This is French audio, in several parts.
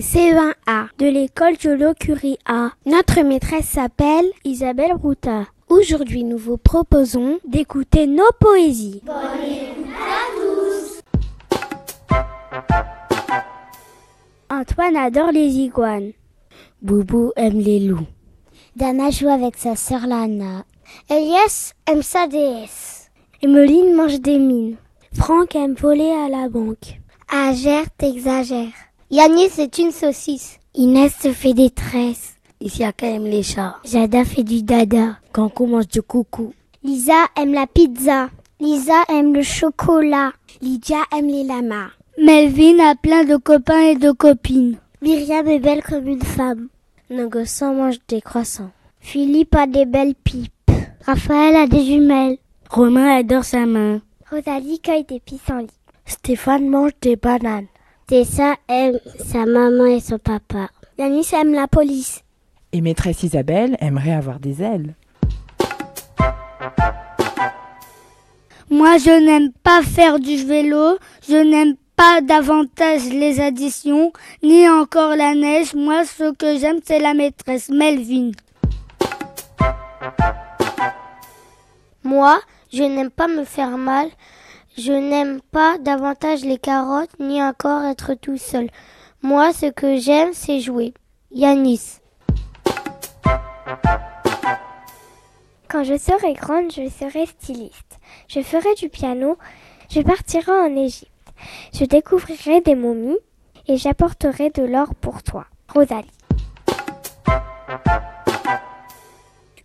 Nous sommes les C20A de l'école Jolo Curie A. Notre maîtresse s'appelle Isabelle Routa. Aujourd'hui, nous vous proposons d'écouter nos poésies. Bonne écoute à tous. Antoine adore les iguanes. Boubou aime les loups. Dana joue avec sa sœur Lana. Elias aime sa déesse. Emeline mange des mines. Franck aime voler à la banque. Agère t'exagère. Yanis est une saucisse. Inès se fait des tresses. Isiaka aime les chats. Jada fait du dada. Kanko mange du coucou. Lisa aime la pizza. Lisa aime le chocolat. Lydia aime les lamas. Melvin a plein de copains et de copines. Myriam est belle comme une femme. Nogossan mange des croissants. Philippe a des belles pipes. Raphaël a des jumelles. Romain adore sa main. Rosalie cueille des pissenlits. Stéphane mange des bananes. Tessa aime sa maman et son papa. Yanis aime la police. Et maîtresse Isabelle aimerait avoir des ailes. Moi, je n'aime pas faire du vélo, je n'aime pas davantage les additions, ni encore la neige. Moi, ce que j'aime, c'est la maîtresse Melvin. Moi, je n'aime pas me faire mal, je n'aime pas davantage les carottes, ni encore être tout seul. Moi, ce que j'aime, c'est jouer. Yanis. Quand je serai grande, je serai styliste. Je ferai du piano, je partirai en Égypte. Je découvrirai des momies et j'apporterai de l'or pour toi. Rosalie.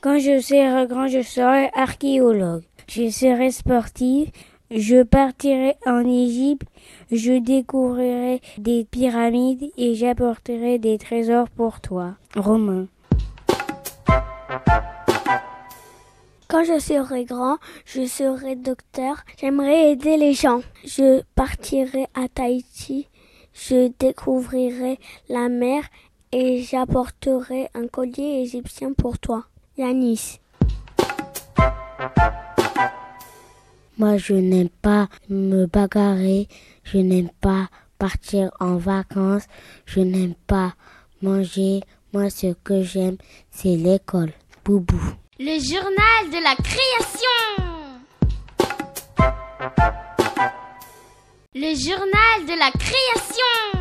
Quand je serai grand, je serai archéologue. Je serai sportive. Je partirai en Égypte. Je découvrirai des pyramides et j'apporterai des trésors pour toi. Romain. Quand je serai grand, je serai docteur. J'aimerais aider les gens. Je partirai à Tahiti. Je découvrirai la mer et j'apporterai un collier égyptien pour toi. Yanis. Moi, je n'aime pas me bagarrer. Je n'aime pas partir en vacances. Je n'aime pas manger. Moi, ce que j'aime, c'est l'école. Boubou. Le journal de la création. Le journal de la création.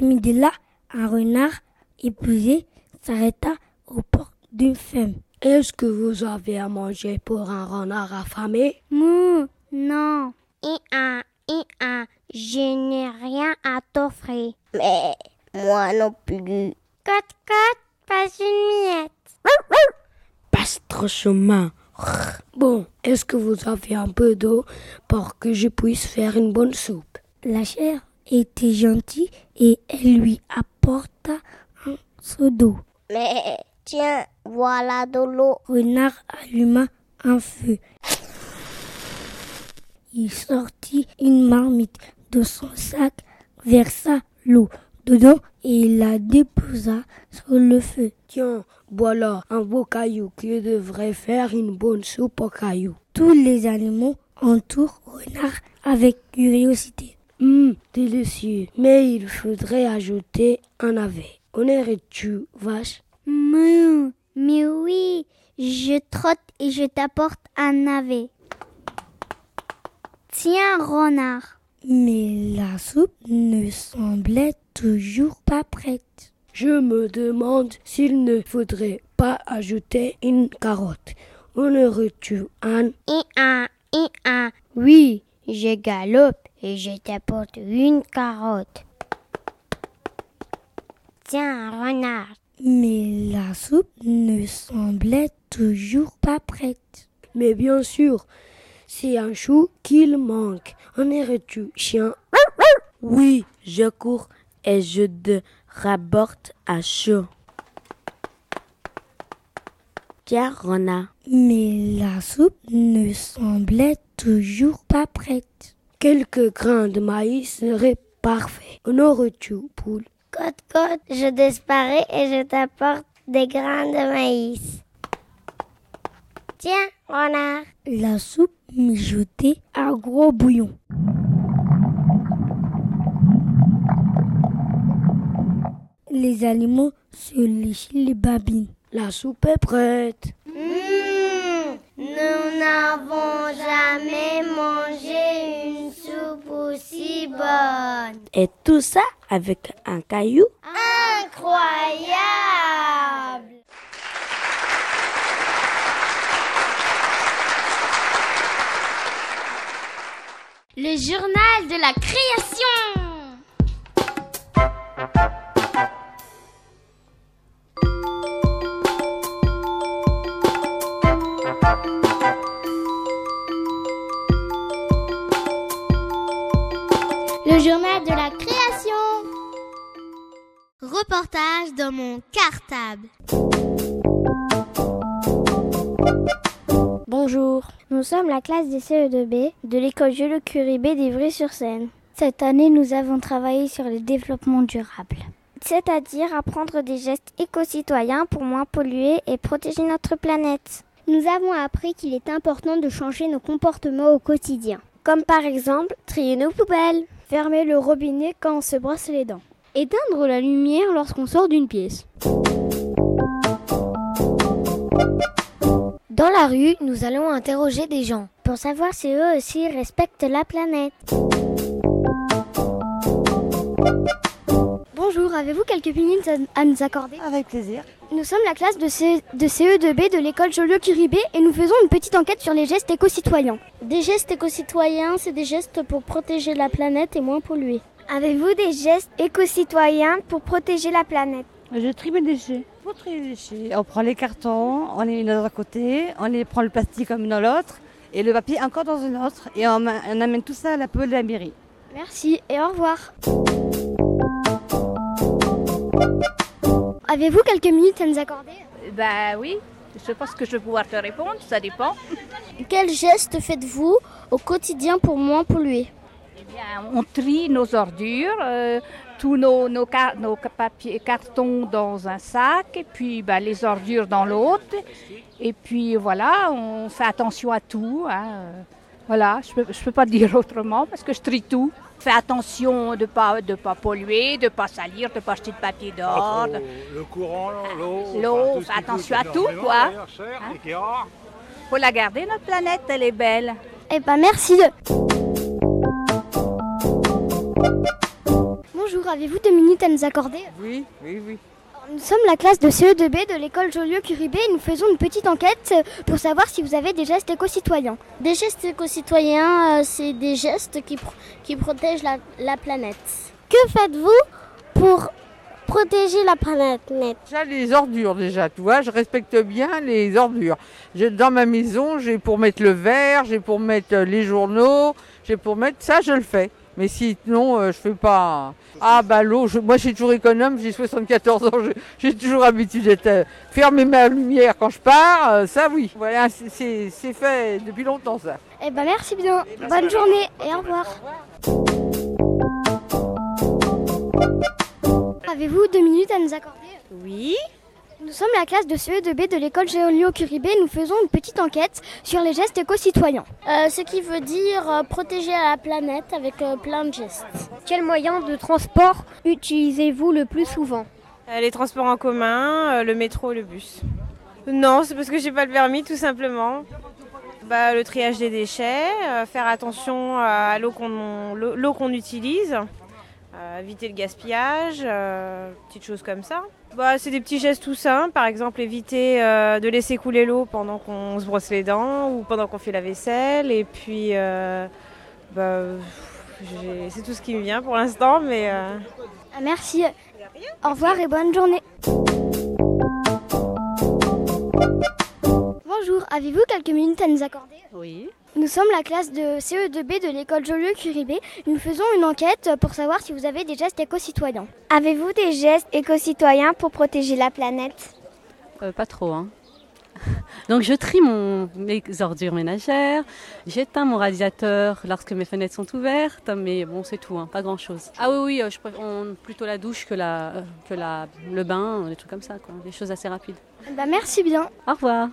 Cet après-midi-là, un renard épuisé s'arrêta aux portes d'une femme. Est-ce que vous avez à manger pour un renard affamé? Mouh, non. Et un, et un, je n'ai rien à t'offrir. Mais moi non plus. Cote, cote, pas une miette. Passe trop chemin. Bon, est-ce que vous avez un peu d'eau pour que je puisse faire une bonne soupe? La chair était gentille et elle lui apporta un seau d'eau. Mais tiens, voilà de l'eau. Renard alluma un feu. Il sortit une marmite de son sac, versa l'eau dedans et la déposa sur le feu. Tiens, voilà un beau caillou qui devrait faire une bonne soupe au caillou. Tous les animaux entourent Renard avec curiosité. Hum, délicieux. Mais il faudrait ajouter un navet. On tu vache? Mouh, mais oui, je trotte et je t'apporte un navet. Tiens, renard. Mais la soupe ne semblait toujours pas prête. Je me demande s'il ne faudrait pas ajouter une carotte. On aurait-tu un Et un, et un. Oui, je galope et je t'apporte une carotte. Tiens, renard. Mais la soupe ne semblait toujours pas prête. Mais bien sûr, c'est un chou qu'il manque. En es-tu, chien? Oui, je cours et je te rapporte à chaud. Tiens, renard. Mais la soupe ne semblait toujours pas prête. Quelques grains de maïs seraient parfaits. Aurais-tu, poule? Côte, côte, je disparais et je t'apporte des grains de maïs. Tiens, renard. La soupe mijotée un gros bouillon. Les animaux se léchent les babines. La soupe est prête. Mmh, nous n'avons jamais mangé une aussi bonne. Et tout ça avec un caillou Incroyable Le journal de la création. Classe des CE2B de l'école Jules Curie B d'Ivry-sur-Seine. Cette année, nous avons travaillé sur le développement durable, c'est-à-dire apprendre des gestes éco-citoyens pour moins polluer et protéger notre planète. Nous avons appris qu'il est important de changer nos comportements au quotidien. Comme par exemple, trier nos poubelles, fermer le robinet quand on se brosse les dents, éteindre la lumière lorsqu'on sort d'une pièce. Dans la rue, nous allons interroger des gens pour savoir si eux aussi respectent la planète. Bonjour, avez-vous quelques minutes à, nous accorder? Avec plaisir. Nous sommes la classe de, de CE2B de l'école Joliot-Curie B et nous faisons une petite enquête sur les gestes éco-citoyens. Des gestes éco-citoyens, c'est des gestes pour protéger la planète et moins polluer. Avez-vous des gestes éco-citoyens pour protéger la planète? Je trie mes déchets. Pour trier les déchets, on prend les cartons, on les met dans un côté, on les prend le plastique comme dans l'autre et le papier encore dans une autre et on, on amène tout ça à la poubelle de la mairie. Merci et au revoir. Avez-vous quelques minutes à nous accorder? Bah oui, je pense que je vais pouvoir te répondre, ça dépend. Quel geste faites-vous au quotidien pour moins polluer? Eh bien, on trie nos ordures, euh, tous nos, nos, car nos papiers, cartons dans un sac, et puis bah, les ordures dans l'autre. Et puis voilà, on fait attention à tout. Hein. Voilà, je ne peux, je peux pas dire autrement parce que je trie tout. Fais attention de ne pas, de pas polluer, de ne pas salir, de ne pas acheter de papier d'or. Le courant, l'eau. L'eau, fais attention à tout, quoi. Il hein? faut la garder, notre planète, elle est belle. Eh ben merci. Bonjour, avez-vous deux minutes à nous accorder? Oui, oui, oui. Nous sommes la classe de CE2B de l'école Joliot-Curie B et nous faisons une petite enquête pour savoir si vous avez des gestes éco-citoyens. Des gestes éco-citoyens, euh, c'est des gestes qui, qui protègent la, la, planète. Que faites-vous pour protéger la planète? Déjà les ordures déjà, tu vois, je respecte bien les ordures. Dans ma maison, j'ai pour mettre le verre, j'ai pour mettre les journaux, j'ai pour mettre ça, je le fais. Mais sinon, euh, je fais pas. Ah bah l'eau, moi je suis toujours économe, j'ai 74 ans, j'ai toujours habitude d'être euh, fermer ma lumière quand je pars, euh, ça oui. Voilà, c'est fait depuis longtemps ça. Eh ben merci bien, bonne journée et au revoir. Avez-vous deux minutes à nous accorder? Oui. Nous sommes la classe de CE2B de l'école Géolio-Curibé et nous faisons une petite enquête sur les gestes éco-citoyens. Euh, ce qui veut dire euh, protéger la planète avec euh, plein de gestes. Quel moyen de transport utilisez-vous le plus souvent? Euh, Les transports en commun, euh, le métro, le bus. Non, c'est parce que j'ai pas le permis tout simplement. Bah, le triage des déchets, euh, faire attention à l'eau qu'on l'eau- l'eau qu'on utilise, euh, éviter le gaspillage, euh, petites choses comme ça. Bah, c'est des petits gestes tout simples, par exemple éviter euh, de laisser couler l'eau pendant qu'on se brosse les dents ou pendant qu'on fait la vaisselle. Et puis, euh, bah, c'est tout ce qui me vient pour l'instant, mais. Merci. Au revoir et bonne journée. Bonjour, avez-vous quelques minutes à nous accorder? Oui. Nous sommes la classe de CE2B de l'école Joliot-Curibé. Nous faisons une enquête pour savoir si vous avez des gestes éco-citoyens. Avez-vous des gestes éco-citoyens pour protéger la planète? Euh, pas trop, hein. Donc je trie mon, mes ordures ménagères, j'éteins mon radiateur lorsque mes fenêtres sont ouvertes, mais bon c'est tout, hein, pas grand chose. Ah oui oui, euh, je préfère on- plutôt la douche que, la, euh, que la, le bain, des trucs comme ça, quoi, des choses assez rapides. Bah, merci bien. Au revoir.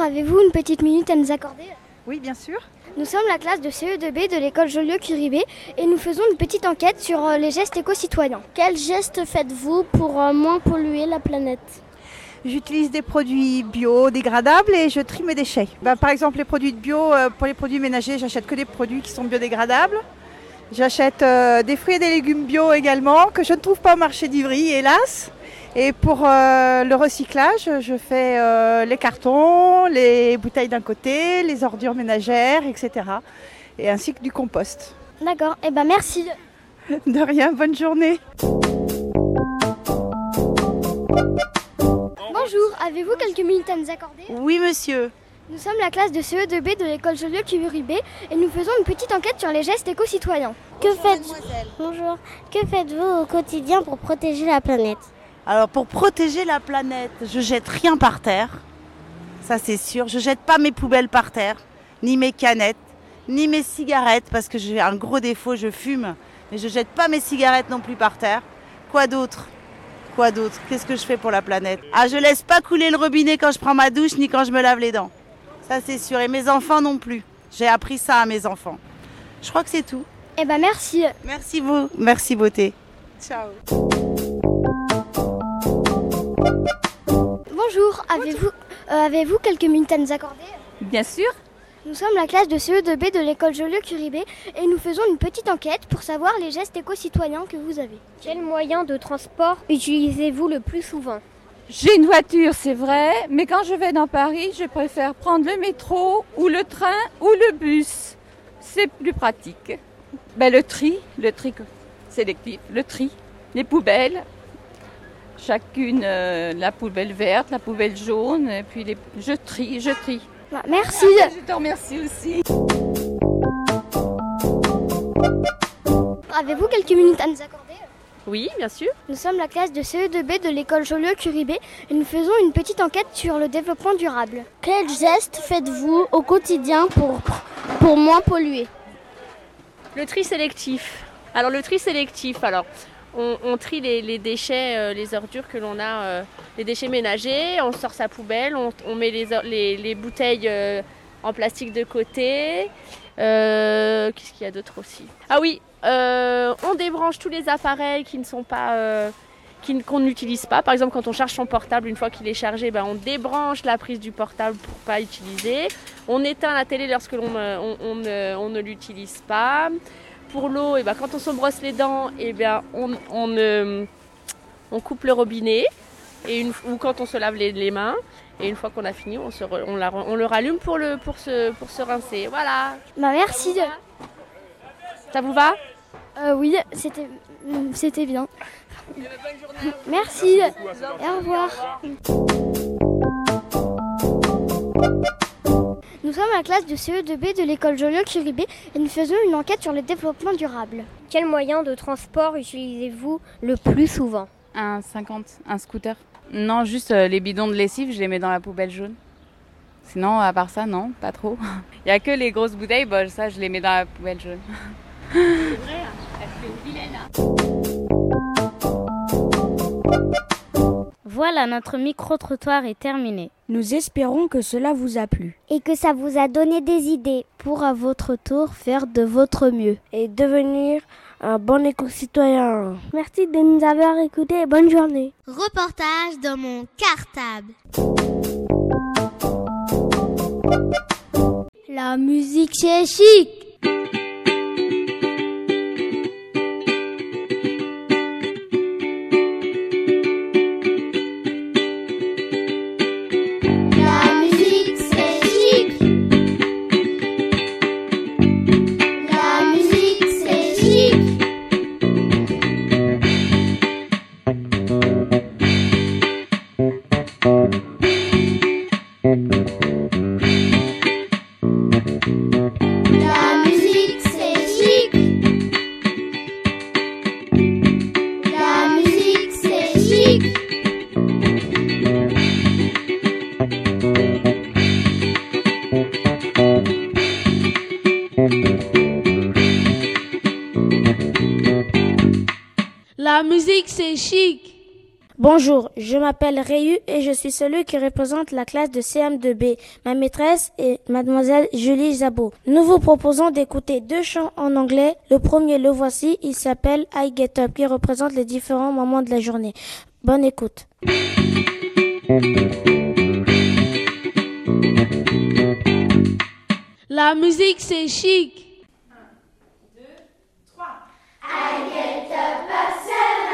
Avez-vous une petite minute à nous accorder? Oui, bien sûr. Nous sommes la classe de CE2B de l'école Joliot-Curibé et nous faisons une petite enquête sur euh, les gestes éco-citoyens. Quels gestes faites-vous pour euh, moins polluer la planète? J'utilise des produits biodégradables et je trie mes déchets. Bah, par exemple, les produits de bio, euh, pour les produits ménagers, j'achète que des produits qui sont biodégradables. J'achète euh, des fruits et des légumes bio également, que je ne trouve pas au marché d'Ivry, hélas. Et pour euh, le recyclage, je fais euh, les cartons, les bouteilles d'un côté, les ordures ménagères, etc. Et ainsi que du compost. D'accord, et ben merci. De rien, bonne journée. Bonjour, avez-vous quelques minutes à nous accorder? Oui, monsieur. Nous sommes la classe de CE2B de l'école Joliot-Curibé et nous faisons une petite enquête sur les gestes éco-citoyens. Que faites Bonjour. Que faites-vous au quotidien pour protéger la planète? Alors, pour protéger la planète, je jette rien par terre. Ça, c'est sûr. Je jette pas mes poubelles par terre, ni mes canettes, ni mes cigarettes, parce que j'ai un gros défaut, je fume. Mais je jette pas mes cigarettes non plus par terre. Quoi d'autre? Quoi d'autre? Qu'est-ce que je fais pour la planète? Ah, je laisse pas couler le robinet quand je prends ma douche, ni quand je me lave les dents. Ça, c'est sûr. Et mes enfants non plus. J'ai appris ça à mes enfants. Je crois que c'est tout. Eh ben merci. Merci vous. Merci beauté. Ciao. Bonjour, avez-vous euh, avez-vous quelques minutes à nous accorder? Bien sûr. Nous sommes la classe de CE2B de l'école Joliot-Curibé et nous faisons une petite enquête pour savoir les gestes éco-citoyens que vous avez. Quel moyen de transport utilisez-vous le plus souvent? J'ai une voiture, c'est vrai, mais quand je vais dans Paris, je préfère prendre le métro ou le train ou le bus. C'est plus pratique. Ben, le tri, le tri sélectif, le tri, les poubelles. Chacune, euh, la poubelle verte, la poubelle jaune, et puis les... je trie, je trie. Bah, merci. Ah, je te remercie aussi. Avez-vous quelques minutes à nous accorder? Oui, bien sûr. Nous sommes la classe de CE2B de l'école Joliot-Curibé et nous faisons une petite enquête sur le développement durable. Quels gestes faites-vous au quotidien pour, pour moins polluer? Le tri sélectif. Alors le tri sélectif, alors on, trie les, déchets, euh, les ordures que l'on a, euh, les déchets ménagers, on sort sa poubelle, on, met les, bouteilles euh, en plastique de côté. Qu'est-ce qu'il y a d'autre aussi? Ah oui, on débranche tous les appareils qui ne sont pas... qu'on n'utilise pas. Par exemple, quand on charge son portable, une fois qu'il est chargé, ben, on débranche la prise du portable pour pas utiliser. On éteint la télé lorsque l'on ne- on, on ne- on ne l'utilise pas. Pour l'eau, et ben, quand on se brosse les dents, et ben, on, on, euh, on coupe le robinet. Et une, ou quand on se lave les, les mains. Et une fois qu'on a fini, on, se re- on, la- on le rallume pour, le, pour, se, pour se rincer. Voilà. Bah merci. Ça vous va? Euh, oui, c'était c'était bien. Merci. Et au revoir. Nous sommes la classe de CE2B de l'école Joliot-Curibé et nous faisons une enquête sur le développement durable. Quel moyen de transport utilisez-vous le plus souvent? Un 50, un scooter. Non, juste euh, les bidons de lessive, je les mets dans la poubelle jaune. Sinon, à part ça, non, pas trop. Il y a que les grosses bouteilles, bon, ça, je les mets dans la poubelle jaune. C'est vrai, elle fait une vilaine. Voilà, notre micro-trottoir est terminé. Nous espérons que cela vous a plu. Et que ça vous a donné des idées. Pour à votre tour faire de votre mieux. Et devenir un bon éco-citoyen. Merci de nous avoir écoutés et bonne journée. Reportage dans mon cartable. La musique c'est chic. Bonjour, je m'appelle Réu et je suis celui qui représente la classe de CM2B. Ma maîtresse est mademoiselle Julie Zabot. Nous vous proposons d'écouter deux chants en anglais. Le premier, le voici, il s'appelle I Get Up qui représente les différents moments de la journée. Bonne écoute. La musique c'est chic. I get up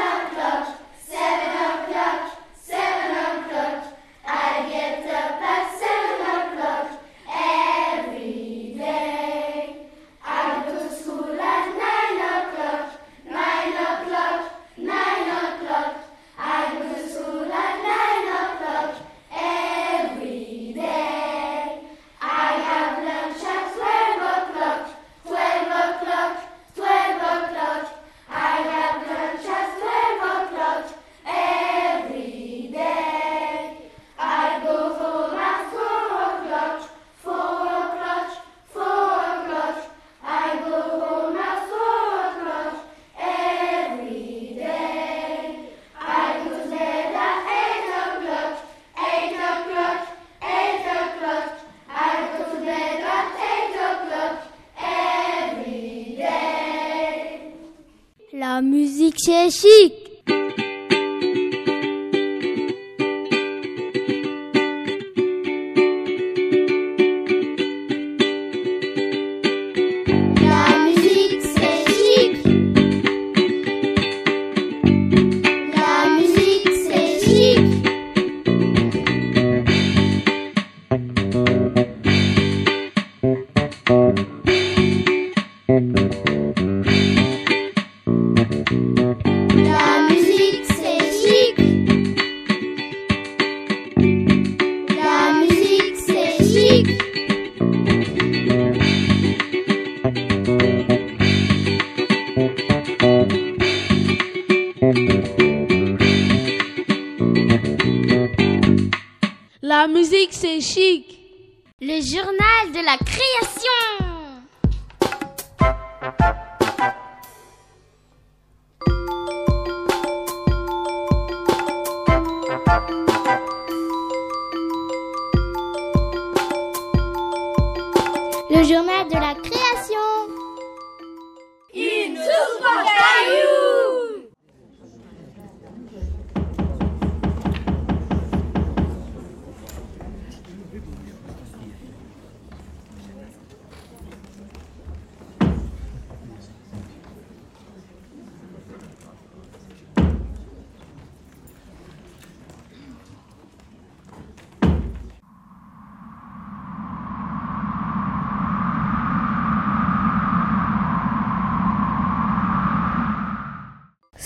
chic.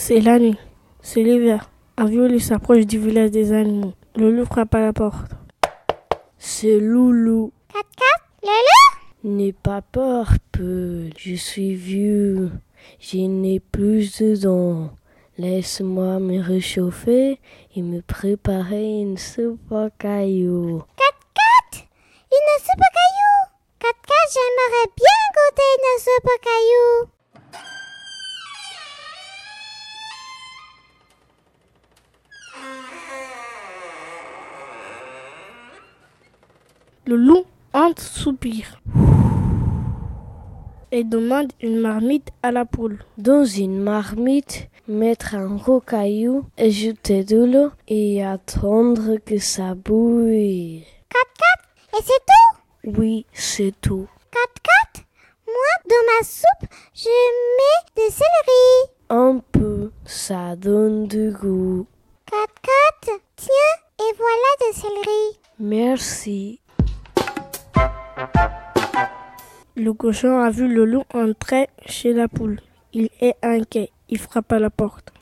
C'est la nuit. C'est l'hiver. Un vieux s'approche du village des animaux. Le loup frappe à la porte. C'est Loulou. Loulou? N'aie pas peur, peu. Je suis vieux. Je n'ai plus de dents. Laisse-moi me réchauffer et me préparer une soupe à cailloux. Cat cat, une soupe à cailloux. Cat cat, j'aimerais bien goûter une soupe à cailloux. Le loup entre soupire et demande une marmite à la poule. Dans une marmite, mettre un rocaillou, ajouter de l'eau et attendre que ça bouille. 4-4 Et c'est tout? Oui, c'est tout. 4-4 Moi, dans ma soupe, je mets des céleri. Un peu, ça donne du goût. 4-4 Tiens, et voilà des céleri. Merci. Le cochon a vu le loup entrer chez la poule. Il est inquiet. Il frappe à la porte.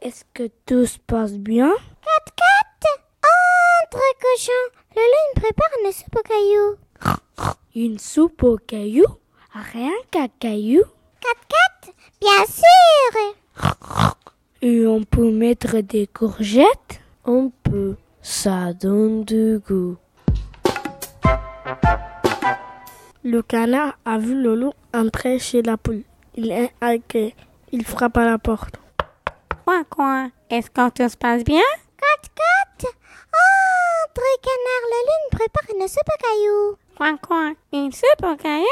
Est-ce que tout se passe bien? 4-4 Entre, cochon. Le loup me prépare une soupe aux cailloux. Une soupe aux cailloux Rien qu'à cailloux 4-4 Bien sûr Et on peut mettre des courgettes? On peut. Ça donne du goût. Le canard a vu le loup entrer chez la poule. Il est inquiet. Il frappe à la porte. Coin, coin. Est-ce que tout se passe bien? 4-4 Entre, canard. Le loup me prépare une soupe aux cailloux. Coin, coin. Une soupe aux cailloux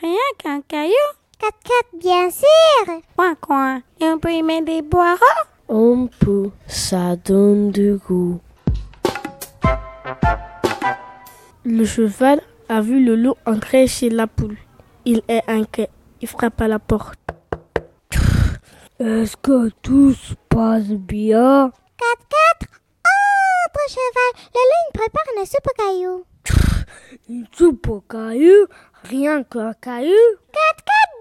Rien qu'un caillou? 4-4, bien sûr Coin, coin. Et on peut y mettre des boireaux? On peut. Ça donne du goût. Le cheval a vu le loup entrer chez la poule. Il est inquiet. Il frappe à la porte. Est-ce que tout se passe bien? 4-4 Entre, cheval. Le loup prépare une soupe aux cailloux. Une soupe aux cailloux Rien qu'un caillou? 4-4,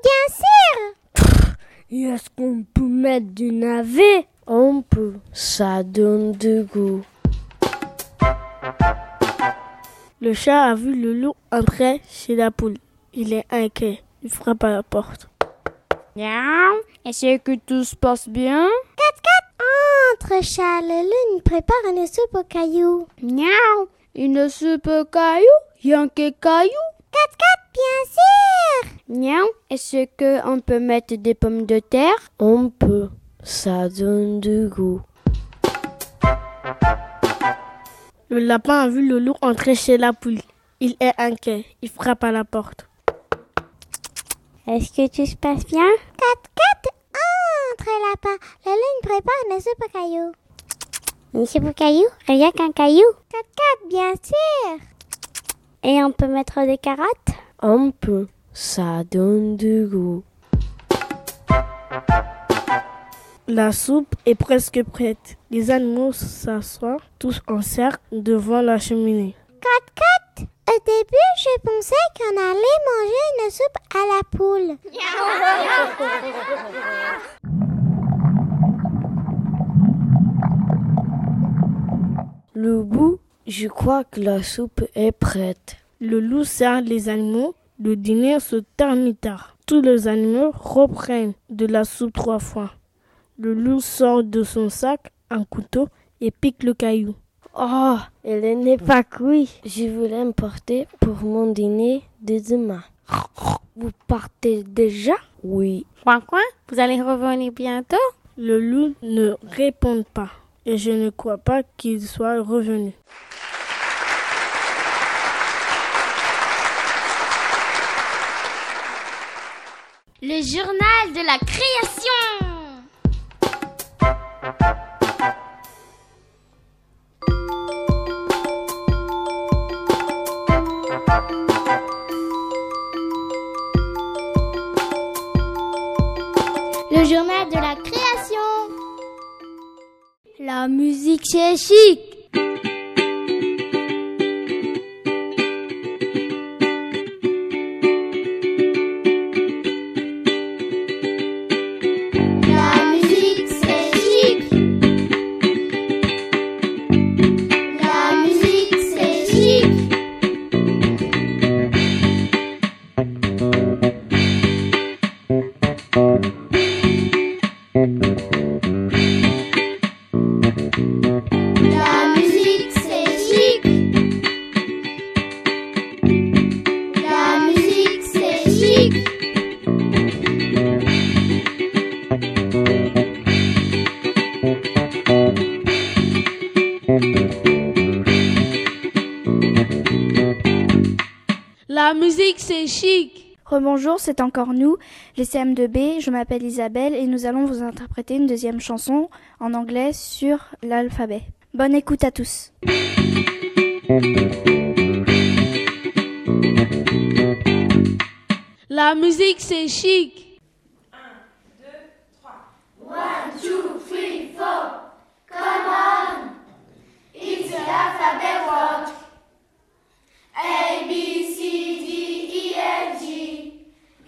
bien sûr Et est-ce qu'on peut mettre du navet? On peut. Ça donne du goût. Le chat a vu le loup entrer chez la poule. Il est inquiet. Il frappe à la porte. Miaou Est-ce que tout se passe bien? 4-4 Entre, chat. Le loup me prépare une soupe aux cailloux. Miaou Une soupe aux cailloux? Que cailloux? 4-4, bien sûr Miaou Est-ce que on peut mettre des pommes de terre? On peut. Ça donne du goût. Le lapin a vu le loup entrer chez la poule. Il est inquiet. Il frappe à la porte. Est-ce que tout se passe bien? 4-4 Entre, lapin. Le loup me prépare cailloux. Une soupe aux cailloux Rien qu'un caillou 4-4, bien sûr Et on peut mettre des carottes? On peut. Ça donne du goût. La soupe est presque prête. Les animaux s'assoient tous en cercle devant la cheminée. 4-4 Au début, je pensais qu'on allait manger une soupe à la poule. Le bout, je crois que la soupe est prête. Le loup sert les animaux. Le dîner se termine tard. Tous les animaux reprennent de la soupe trois fois. Le loup sort de son sac un couteau et pique le caillou. Oh, elle n'est pas cuite. Je voulais porter pour mon dîner de demain. Vous partez déjà? Oui. Coin, coin Vous allez revenir bientôt? Le loup ne répond pas et je ne crois pas qu'il soit revenu. Le journal de la création. Le journal de la création. La musique c'est chic. Rebonjour, c'est encore nous, les CM2B. Je m'appelle Isabelle et nous allons vous interpréter une deuxième chanson en anglais sur l'alphabet. Bonne écoute à tous. La musique, c'est chic. One, two, three, four. Come on. It's the alphabet. A, B, C, D, E, F, G.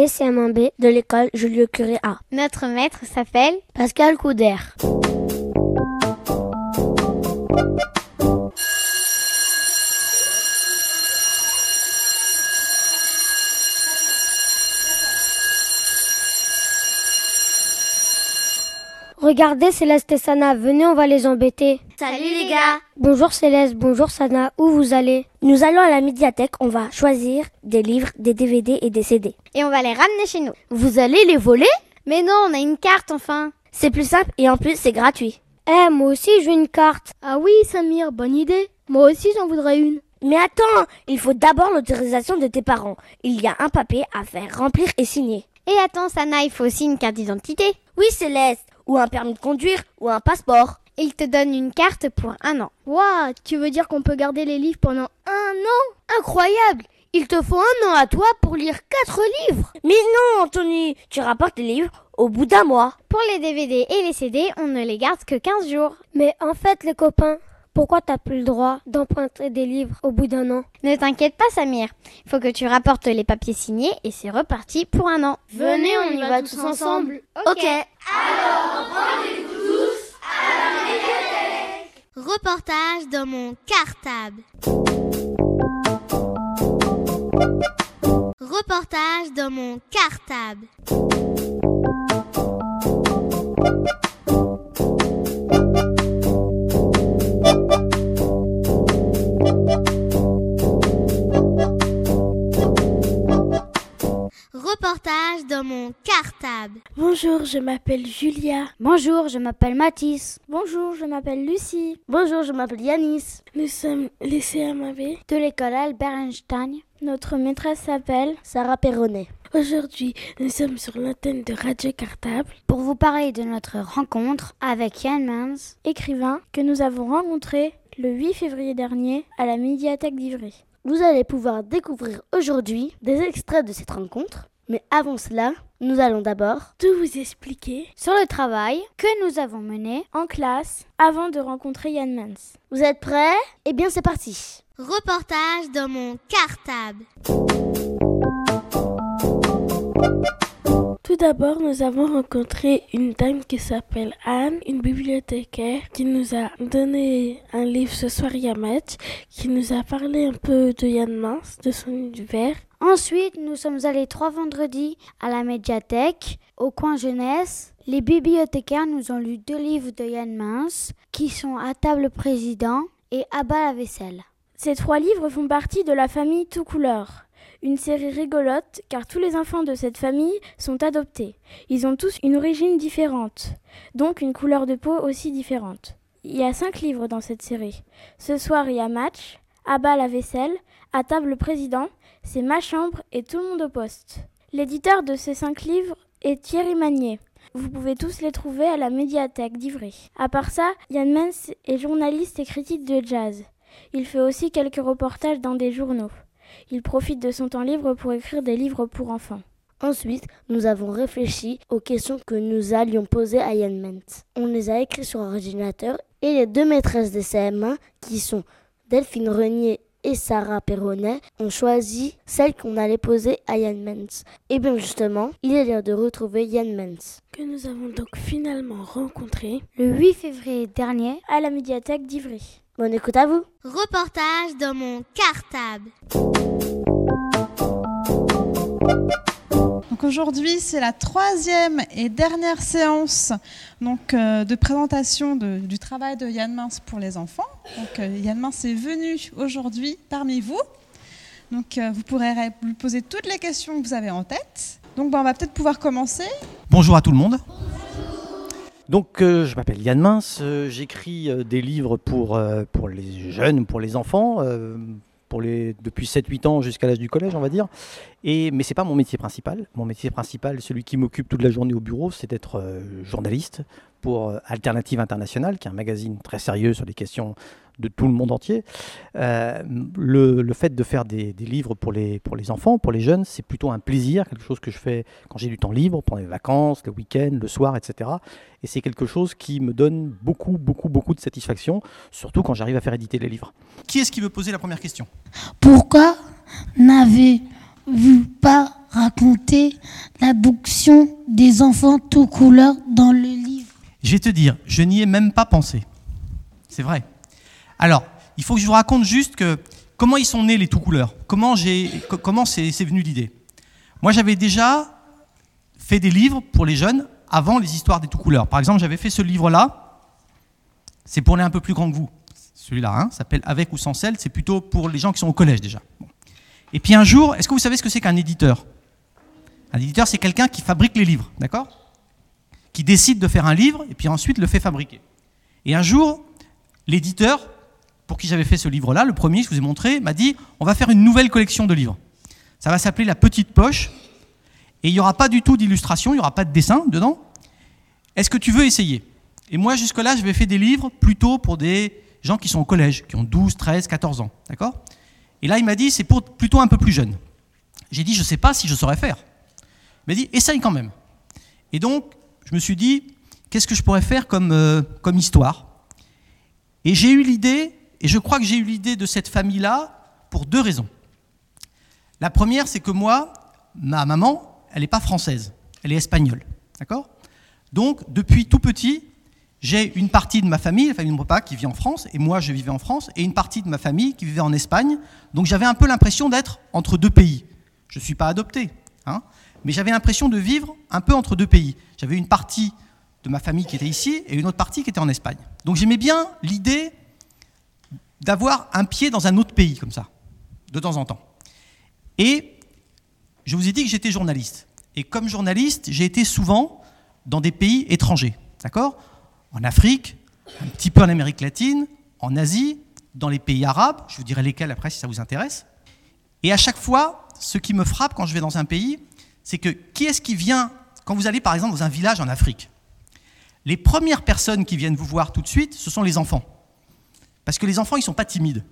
Les CM1B de l'école Julio Curie A. Notre maître s'appelle Pascal Couder. Regardez Céleste et Sana, venez on va les embêter. Salut les gars Bonjour Céleste, bonjour Sana, où vous allez Nous allons à la médiathèque, on va choisir des livres, des DVD et des CD. et on va les ramener chez nous. Vous allez les voler? Mais non, on a une carte enfin. C'est plus simple et en plus c'est gratuit. Eh, moi aussi je veux une carte. Ah oui, Samir, bonne idée. Moi aussi j'en voudrais une. Mais attends, il faut d'abord l'autorisation de tes parents. Il y a un papier à faire remplir et signer. Et attends, Sana, il faut aussi une carte d'identité. Oui Céleste, ou un permis de conduire, ou un passeport. Il te donne une carte pour un an. Waouh, tu veux dire qu'on peut garder les livres pendant un an? Incroyable Il te faut un an à toi pour lire quatre livres Mais non, Anthony Tu rapportes les livres au bout d'un mois. Pour les DVD et les CD, on ne les garde que 15 jours. Mais en fait, les copains, pourquoi t'as plus le droit d'emprunter des livres au bout d'un an? Ne t'inquiète pas, Samir. Il faut que tu rapportes les papiers signés et c'est reparti pour un an. Venez, on y va tous ensemble. Ok. Reportage dans mon cartable. Reportage dans mon cartable. Reportage dans mon cartable. Bonjour, je m'appelle Julia. Bonjour, je m'appelle Mathis. Bonjour, je m'appelle Lucie. Bonjour, je m'appelle Yanis. Nous sommes les CMAB. De l'école Albert Einstein. Notre maîtresse s'appelle Sarah Perronnet. Aujourd'hui, nous sommes sur l'antenne de Radio Cartable. Pour vous parler de notre rencontre avec Yann Mans. écrivain que nous avons rencontré le 8 février dernier à la médiathèque d'Ivry. Vous allez pouvoir découvrir aujourd'hui des extraits de cette rencontre. Mais avant cela, nous allons d'abord Tout vous expliquer. Sur le travail que nous avons mené En classe, avant de rencontrer Yann Mans. Vous êtes prêts? Eh bien, c'est parti. Reportage dans mon cartable. D'abord, nous avons rencontré une dame qui s'appelle Anne, une bibliothécaire, qui nous a donné un livre ce soir Yamat, qui nous a parlé un peu de Yann Mans, de son univers. Ensuite, nous sommes allés trois vendredis à la médiathèque, au coin jeunesse. Les bibliothécaires nous ont lu deux livres de Yann Mans, qui sont À table président et À bas la vaisselle. Ces trois livres font partie de la famille Tout Couleur. Une série rigolote car tous les enfants de cette famille sont adoptés. Ils ont tous une origine différente, donc une couleur de peau aussi différente. Il y a cinq livres dans cette série. Ce soir, il y a Match, À bas la vaisselle, À table le président, C'est ma chambre et Tout le monde au poste. L'éditeur de ces cinq livres est Thierry Magnier. Vous pouvez tous les trouver à la médiathèque d'Ivry. À part ça, Yann Mens est journaliste et critique de jazz. Il fait aussi quelques reportages dans des journaux. Il profite de son temps libre pour écrire des livres pour enfants. Ensuite, nous avons réfléchi aux questions que nous allions poser à Yann. On les a écrites sur un ordinateur et les deux maîtresses des CM1, qui sont Delphine Renier et Sarah Perronnet, ont choisi celle qu'on allait poser à Yann Mentz. Et bien justement, il est l'heure de retrouver Yann. Que nous avons donc finalement rencontré le 8 février dernier à la médiathèque d'Ivry. Bonne écoute à vous. Reportage dans mon cartable. Aujourd'hui, c'est la troisième et dernière séance donc, euh, de présentation du travail de Yann Mince pour les enfants. Euh, Yann Mince est venu aujourd'hui parmi vous. Donc euh, vous pourrez lui poser toutes les questions que vous avez en tête. Donc ben, on va peut-être pouvoir commencer. Bonjour à tout le monde. Donc, je m'appelle Yann Mince, j'écris des livres pour, pour les jeunes, pour les enfants, depuis 7-8 ans jusqu'à l'âge du collège, on va dire. Mais ce n'est pas mon métier principal. Mon métier principal, celui qui m'occupe toute la journée au bureau, c'est d'être euh, journaliste pour euh, Alternative Internationale, qui est un magazine très sérieux sur les questions de tout le monde entier. Euh, le, le fait de faire des, des livres pour les, pour les enfants, pour les jeunes, c'est plutôt un plaisir, quelque chose que je fais quand j'ai du temps libre, pendant les vacances, le week-end, le soir, etc. Et c'est quelque chose qui me donne beaucoup, beaucoup, beaucoup de satisfaction, surtout quand j'arrive à faire éditer les livres. Qui est-ce qui veut poser la première question? Pourquoi n'avez-vous pas raconté l'adoption des enfants tout couleur dans le livre Je vais te dire, je n'y ai même pas pensé. C'est vrai. Alors, il faut que je vous raconte juste que comment ils sont nés les tout couleurs. Comment j'ai, co- comment c'est, venu l'idée. Moi, j'avais déjà fait des livres pour les jeunes avant les histoires des tout couleurs. Par exemple, j'avais fait ce livre-là. C'est pour les un peu plus grands que vous. Celui-là, hein, s'appelle Avec ou sans sel. C'est plutôt pour les gens qui sont au collège déjà. Et puis un jour, est-ce que vous savez ce que c'est qu'un éditeur? Un éditeur, c'est quelqu'un qui fabrique les livres, d'accord? Qui décide de faire un livre et puis ensuite le fait fabriquer. Et un jour, l'éditeur, pour qui j'avais fait ce livre-là, le premier, je vous ai montré, m'a dit on va faire une nouvelle collection de livres. Ça va s'appeler La Petite Poche. Et il n'y aura pas du tout d'illustration, il n'y aura pas de dessin dedans. Est-ce que tu veux essayer? Et moi, jusque-là, j'avais fait des livres plutôt pour des gens qui sont au collège, qui ont 12, 13, 14 ans. D'accord? Et là, il m'a dit c'est pour plutôt un peu plus jeune. J'ai dit je ne sais pas si je saurais faire. Il m'a dit essaye quand même. Et donc, je me suis dit qu'est-ce que je pourrais faire comme, euh, histoire? Et j'ai eu l'idée, et je crois que j'ai eu l'idée de cette famille-là pour deux raisons. La première, c'est que moi, ma maman, elle n'est pas française, elle est espagnole. D'accord? Donc, depuis tout petit, j'ai une partie de ma famille, la famille de mon papa, qui vit en France, et moi, je vivais en France, et une partie de ma famille qui vivait en Espagne. Donc, j'avais un peu l'impression d'être entre deux pays. Je ne suis pas adopté, hein, mais j'avais l'impression de vivre un peu entre deux pays. J'avais une partie de ma famille qui était ici et une autre partie qui était en Espagne. Donc, j'aimais bien l'idée d'avoir un pied dans un autre pays, comme ça, de temps en temps. Et je vous ai dit que j'étais journaliste. Et comme journaliste, j'ai été souvent dans des pays étrangers. D'accord? En Afrique, un petit peu en Amérique latine, en Asie, dans les pays arabes. Je vous dirai lesquels après si ça vous intéresse. Et à chaque fois, ce qui me frappe quand je vais dans un pays, c'est que qui est-ce qui vient, quand vous allez par exemple dans un village en Afrique, les premières personnes qui viennent vous voir tout de suite, ce sont les enfants. Parce que les enfants, ils ne sont pas timides.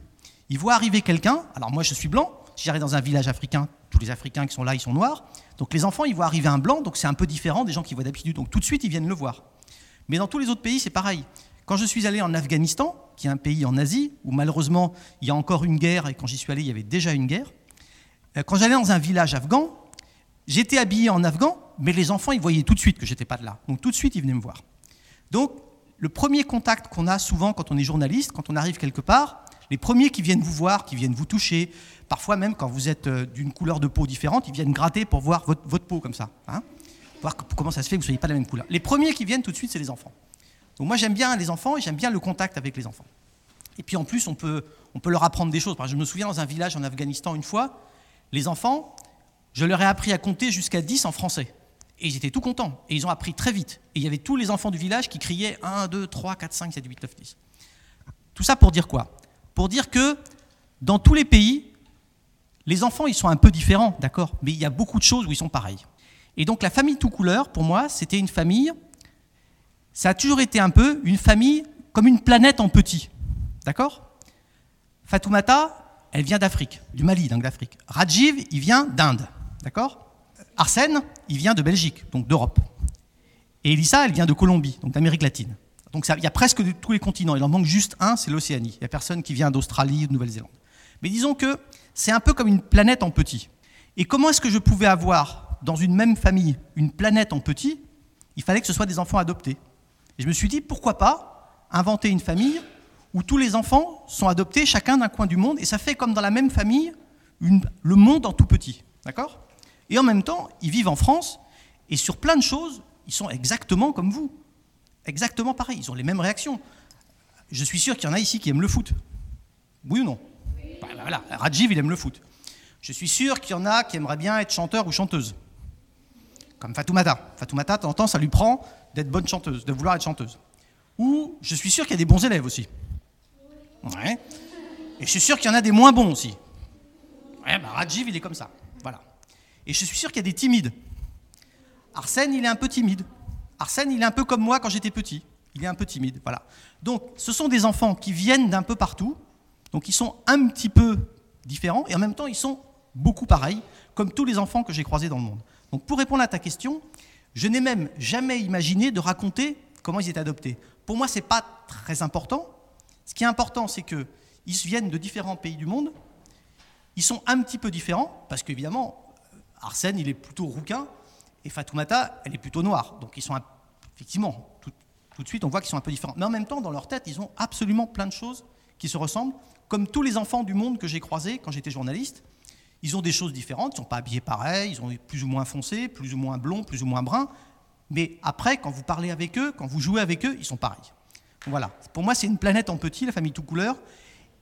Ils voient arriver quelqu'un, alors moi je suis blanc, si j'arrive dans un village africain, tous les Africains qui sont là, ils sont noirs. Donc les enfants, ils voient arriver un blanc, donc c'est un peu différent des gens qui voient d'habitude. Donc tout de suite, ils viennent le voir. Mais dans tous les autres pays, c'est pareil. Quand je suis allé en Afghanistan, qui est un pays en Asie, où malheureusement, il y a encore une guerre, et quand j'y suis allé, il y avait déjà une guerre, euh, quand j'allais dans un village afghan, j'étais habillé en afghan, mais les enfants, ils voyaient tout de suite que j'étais pas de là. Donc tout de suite, ils venaient me voir. Donc le premier contact qu'on a souvent quand on est journaliste, quand on arrive quelque part, les premiers qui viennent vous voir, qui viennent vous toucher, parfois même quand vous êtes euh, d'une couleur de peau différente, ils viennent gratter pour voir votre, peau comme ça. Hein voir comment ça se fait que vous ne soyez pas de la même couleur. Les premiers qui viennent tout de suite, c'est les enfants. Donc moi j'aime bien les enfants et j'aime bien le contact avec les enfants. Et puis en plus, on peut, on peut leur apprendre des choses. Je me souviens dans un village en Afghanistan une fois, les enfants, je leur ai appris à compter jusqu'à 10 en français. Et ils étaient tout contents. Et ils ont appris très vite. Et il y avait tous les enfants du village qui criaient 1, 2, 3, 4, 5, 7, 8, 9, 10. Tout ça pour dire quoi? Pour dire que dans tous les pays, les enfants, ils sont un peu différents, d'accord? Mais il y a beaucoup de choses où ils sont pareils. Et donc la famille tout couleur, pour moi, c'était une famille, ça a toujours été un peu une famille comme une planète en petit. D'accord? Fatoumata, elle vient d'Afrique, du Mali, donc d'Afrique. Rajiv, il vient d'Inde. D'accord? Arsène, il vient de Belgique, donc d'Europe. Et Elissa, elle vient de Colombie, donc d'Amérique latine. Donc il y a presque tous les continents. Il en manque juste un, c'est l'Océanie. Il n'y a personne qui vient d'Australie ou de Nouvelle-Zélande. Mais disons que c'est un peu comme une planète en petit. Et comment est-ce que je pouvais avoir dans une même famille une planète en petit? Il fallait que ce soit des enfants adoptés. Et je me suis dit, pourquoi pas inventer une famille où tous les enfants sont adoptés, chacun d'un coin du monde, et ça fait comme dans la même famille le monde en tout petit. D'accord? Et en même temps, ils vivent en France, et sur plein de choses, ils sont exactement comme vous. Exactement pareil, ils ont les mêmes réactions. Je suis sûr qu'il y en a ici qui aiment le foot. Oui ou non? Bah, Voilà, Rajiv, il aime le foot. Je suis sûr qu'il y en a qui aimeraient bien être chanteur ou chanteuse. Comme Fatoumata. Fatoumata, de temps, ça lui prend d'être bonne chanteuse, de vouloir être chanteuse. Ou je suis sûr qu'il y a des bons élèves aussi. Ouais. Et je suis sûr qu'il y en a des moins bons aussi. Ouais, bah Rajiv, il est comme ça. Et je suis sûr qu'il y a des timides. Arsène, il est un peu timide. Arsène, il est un peu comme moi quand j'étais petit. Il est un peu timide. Voilà. Donc, ce sont des enfants qui viennent d'un peu partout. Donc, ils sont un petit peu différents et en même temps, ils sont beaucoup pareils, comme tous les enfants que j'ai croisés dans le monde. Donc, pour répondre à ta question, je n'ai même jamais imaginé de raconter comment ils étaient adoptés. Pour moi, ce n'est pas très important. Ce qui est important, c'est qu'ils viennent de différents pays du monde. Ils sont un petit peu différents, parce qu'évidemment, Arsène, il est plutôt rouquin, et Fatoumata, elle est plutôt noire. Donc ils sont, effectivement, tout, de suite, on voit qu'ils sont un peu différents. Mais en même temps, dans leur tête, ils ont absolument plein de choses qui se ressemblent, comme tous les enfants du monde que j'ai croisés quand j'étais journaliste. Ils ont des choses différentes, ils ne sont pas habillés pareil, ils ont plus ou moins foncé, plus ou moins blond, plus ou moins brun. Mais après, quand vous parlez avec eux, quand vous jouez avec eux, ils sont pareils. voilà. Pour moi, c'est une planète en petit, la famille tout couleur.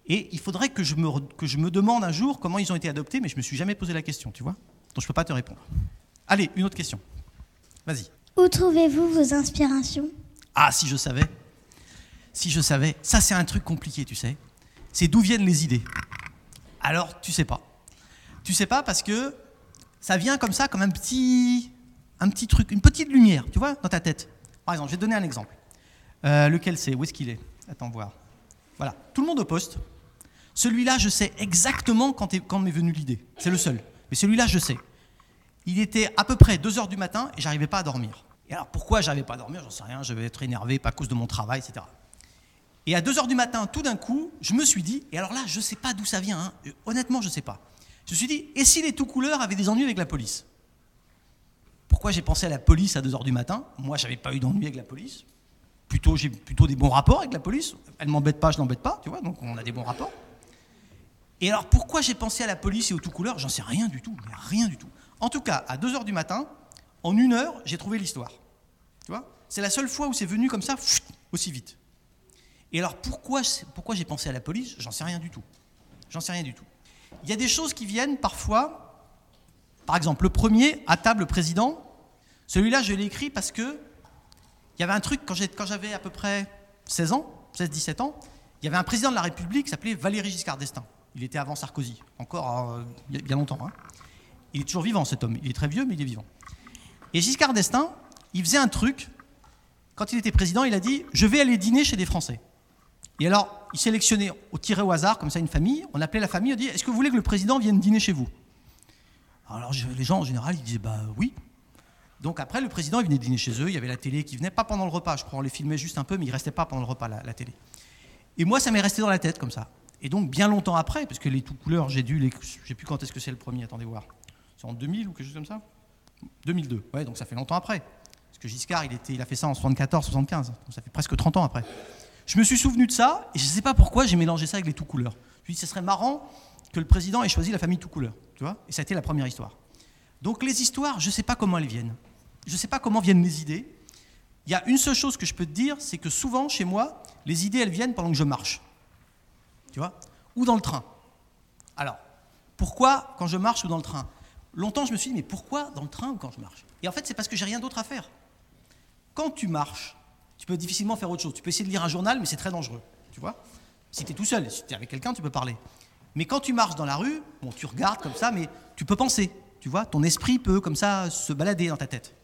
Et il faudrait que je, me, que je me demande un jour comment ils ont été adoptés, mais je ne me suis jamais posé la question, tu vois. Donc je ne peux pas te répondre. Allez, une autre question. Vas-y. Où trouvez-vous vos inspirations? Ah, si je savais. Si je savais. Ça, c'est un truc compliqué, tu sais. C'est d'où viennent les idées. Alors, tu sais pas. Tu sais pas parce que ça vient comme ça, comme un petit, un petit truc, une petite lumière, tu vois, dans ta tête. Par exemple, je vais te donner un exemple. Euh, lequel c'est? Où est-ce qu'il est? Attends, voir. Voilà. Tout le monde au poste. Celui-là, je sais exactement quand, quand m'est venue l'idée. C'est le seul. Mais celui-là, je sais. Il était à peu près 2 heures du matin et j'arrivais pas à dormir. Et alors pourquoi j'arrivais pas à dormir? J'en sais rien, je vais être énervé à cause de mon travail, etc. Et à 2 heures du matin, tout d'un coup, je me suis dit, et alors là, je ne sais pas d'où ça vient, hein, euh, honnêtement, je ne sais pas. Je me suis dit, et si les tout couleurs avaient des ennuis avec la police? Pourquoi j'ai pensé à la police à 2 heures du matin? Moi, j'avais pas eu d'ennuis avec la police. Plutôt, j'ai plutôt des bons rapports avec la police. Elle m'embête pas, je n'embête pas, tu vois, donc on a des bons rapports. Et alors pourquoi j'ai pensé à la police et aux tout couleurs J'en sais rien du tout, rien du tout. En tout cas, à 2h du matin, en une heure, j'ai trouvé l'histoire. Tu vois? C'est la seule fois où c'est venu comme ça, aussi vite. Et alors pourquoi, pourquoi j'ai pensé à la police? J'en sais rien du tout. J'en sais rien du tout. Il y a des choses qui viennent parfois, par exemple, le premier, à table président, celui-là, je l'ai écrit parce que il y avait un truc, quand j'avais à peu près 16 ans, 16-17 ans, il y avait un président de la République qui s'appelait Valéry Giscard d'Estaing. Il était avant Sarkozy, encore euh, il y a bien longtemps. Hein. Il est toujours vivant cet homme. Il est très vieux, mais il est vivant. Et Giscard d'Estaing, il faisait un truc. Quand il était président, il a dit Je vais aller dîner chez des Français. Et alors, il sélectionnait au tiré au hasard, comme ça, une famille. On appelait la famille, on dit Est-ce que vous voulez que le président vienne dîner chez vous? Alors, les gens, en général, ils disaient Bah oui. Donc après, le président, il venait dîner chez eux. Il y avait la télé qui venait, pas pendant le repas, je crois. On les filmait juste un peu, mais il restait pas pendant le repas, la, la télé. Et moi, ça m'est resté dans la tête, comme ça. Et donc, bien longtemps après, parce que les tout couleurs, j'ai dû les. Je sais plus quand est-ce que c'est le premier, attendez voir. C'est en 2000 ou quelque chose comme ça? 2002, ouais, donc ça fait longtemps après. Parce que Giscard, il, a fait ça en 74, 75, donc ça fait presque 30 ans après. Je me suis souvenu de ça, et je ne sais pas pourquoi j'ai mélangé ça avec les tout couleurs. Je me suis dit, ce serait marrant que le président ait choisi la famille tout couleur, tu vois, et ça a été la première histoire. Donc les histoires, je ne sais pas comment elles viennent. Je ne sais pas comment viennent les idées. Il y a une seule chose que je peux te dire, c'est que souvent, chez moi, les idées, elles viennent pendant que je marche. Ou dans le train. Alors, pourquoi quand je marche ou dans le train? Longtemps, je me suis dit, mais pourquoi dans le train ou quand je marche? Et en fait, c'est parce que j'ai rien d'autre à faire. Quand tu marches, tu peux difficilement faire autre chose. Tu peux essayer de lire un journal, mais c'est très dangereux. Tu vois Si tu es tout seul, si tu es avec quelqu'un, tu peux parler. Mais quand tu marches dans la rue, bon, tu regardes comme ça, mais tu peux penser. Tu vois Ton esprit peut comme ça se balader dans ta tête.